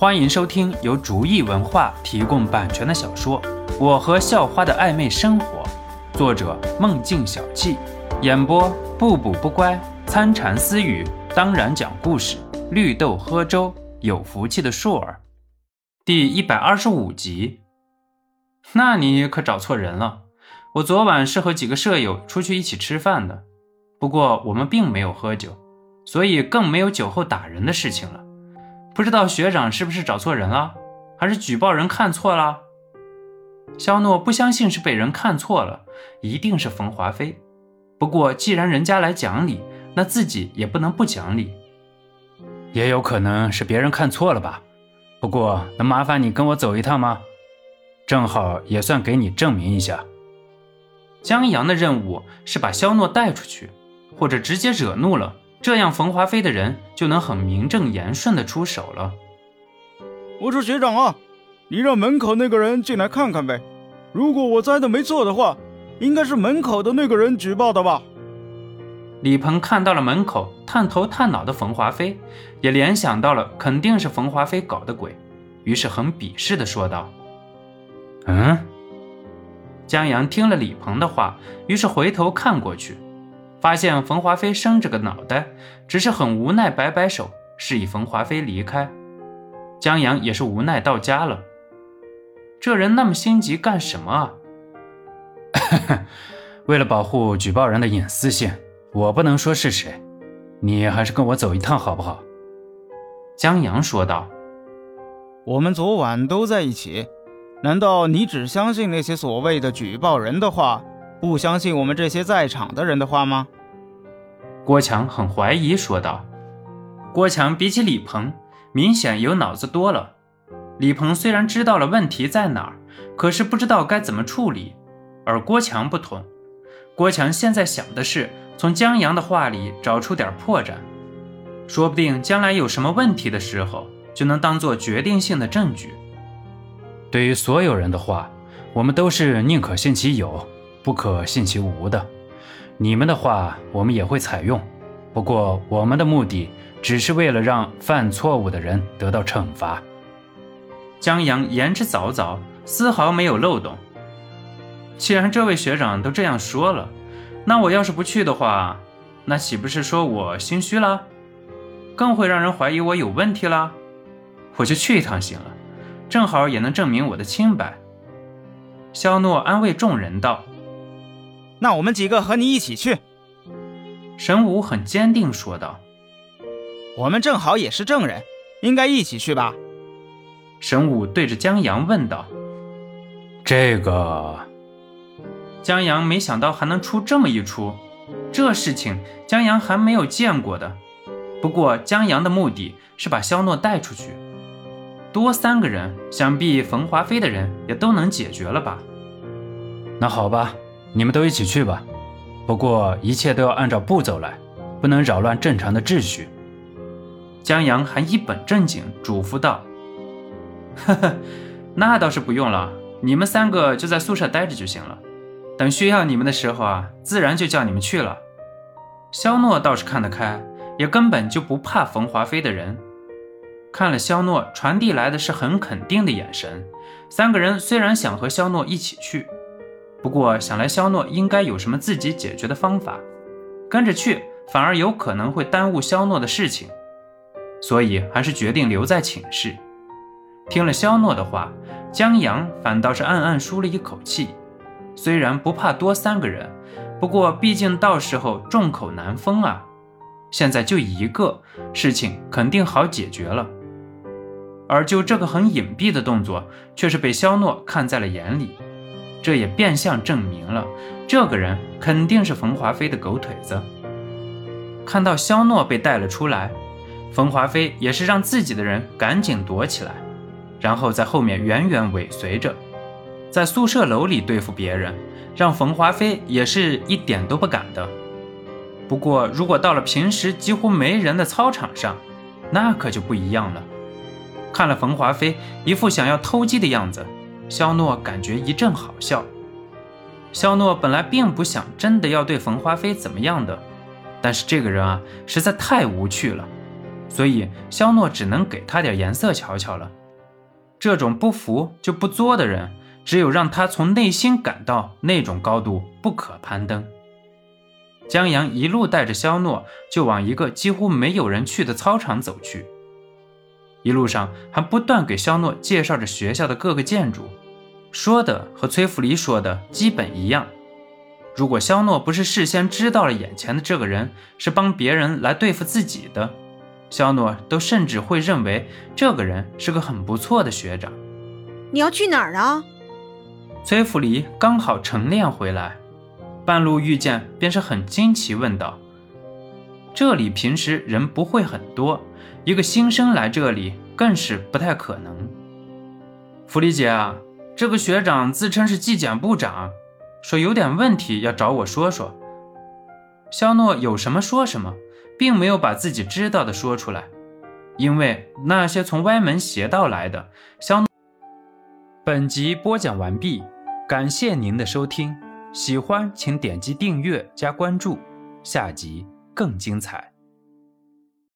欢迎收听由竹意文化提供版权的小说《我和校花的暧昧生活》，作者梦境小憩，演播不补不乖、参禅私语，当然讲故事，绿豆喝粥，有福气的硕儿，第一百二十五集。那你可找错人了，我昨晚是和几个舍友出去一起吃饭的，不过我们并没有喝酒，所以更没有酒后打人的事情了。不知道学长是不是找错人了，还是举报人看错了？肖诺不相信是被人看错了，一定是冯华飞。不过既然人家来讲理，那自己也不能不讲理。也有可能是别人看错了吧？不过能麻烦你跟我走一趟吗？正好也算给你证明一下。江阳的任务是把肖诺带出去，或者直接惹怒了。这样，冯华飞的人就能很名正言顺的出手了。我说学长啊，你让门口那个人进来看看呗。如果我猜的没错的话，应该是门口的那个人举报的吧？李鹏看到了门口探头探脑的冯华飞，也联想到了肯定是冯华飞搞的鬼，于是很鄙视的说道：“嗯。”江阳听了李鹏的话，于是回头看过去。发现冯华飞伸着个脑袋，只是很无奈，摆摆手，示意冯华飞离开。江阳也是无奈到家了。这人那么心急干什么啊？为了保护举报人的隐私性，我不能说是谁。你还是跟我走一趟好不好？江阳说道。我们昨晚都在一起，难道你只相信那些所谓的举报人的话？不相信我们这些在场的人的话吗？郭强很怀疑说道。郭强比起李鹏，明显有脑子多了。李鹏虽然知道了问题在哪儿，可是不知道该怎么处理。而郭强不同，郭强现在想的是从江阳的话里找出点破绽，说不定将来有什么问题的时候，就能当做决定性的证据。对于所有人的话，我们都是宁可信其有。不可信其无的，你们的话我们也会采用，不过我们的目的只是为了让犯错误的人得到惩罚。江阳言之凿凿，丝毫没有漏洞。既然这位学长都这样说了，那我要是不去的话，那岂不是说我心虚了？更会让人怀疑我有问题了？我就去一趟行了，正好也能证明我的清白。肖诺安慰众人道。那我们几个和你一起去。”神武很坚定说道。“我们正好也是证人，应该一起去吧？”神武对着江阳问道。“这个……”江阳没想到还能出这么一出，这事情江阳还没有见过的。不过江阳的目的是把肖诺带出去，多三个人，想必冯华飞的人也都能解决了吧？那好吧。你们都一起去吧，不过一切都要按照步骤来，不能扰乱正常的秩序。江阳还一本正经嘱咐道：“呵呵，那倒是不用了，你们三个就在宿舍待着就行了。等需要你们的时候啊，自然就叫你们去了。”肖诺倒是看得开，也根本就不怕冯华飞的人。看了肖诺传递来的是很肯定的眼神，三个人虽然想和肖诺一起去。不过想来，肖诺应该有什么自己解决的方法，跟着去反而有可能会耽误肖诺的事情，所以还是决定留在寝室。听了肖诺的话，江阳反倒是暗暗舒了一口气。虽然不怕多三个人，不过毕竟到时候众口难封啊。现在就一个，事情肯定好解决了。而就这个很隐蔽的动作，却是被肖诺看在了眼里。这也变相证明了，这个人肯定是冯华飞的狗腿子。看到肖诺被带了出来，冯华飞也是让自己的人赶紧躲起来，然后在后面远远尾随着。在宿舍楼里对付别人，让冯华飞也是一点都不敢的。不过，如果到了平时几乎没人的操场上，那可就不一样了。看了冯华飞一副想要偷鸡的样子。肖诺感觉一阵好笑。肖诺本来并不想真的要对冯华飞怎么样的，但是这个人啊，实在太无趣了。所以肖诺只能给他点颜色瞧瞧了。这种不服就不作的人，只有让他从内心感到那种高度不可攀登。江阳一路带着肖诺就往一个几乎没有人去的操场走去，一路上还不断给肖诺介绍着学校的各个建筑，说的和崔福黎说的基本一样。如果肖诺不是事先知道了眼前的这个人是帮别人来对付自己的，肖诺都甚至会认为这个人是个很不错的学长。你要去哪儿啊？崔福黎刚好晨练回来，半路遇见，便是很惊奇问道：“这里平时人不会很多，一个新生来这里更是不太可能。”福黎姐啊，这个学长自称是纪检部长。说有点问题要找我说说，肖诺有什么说什么，并没有把自己知道的说出来，因为那些从歪门邪道来的。肖诺，本集播讲完毕，感谢您的收听，喜欢请点击订阅加关注，下集更精彩。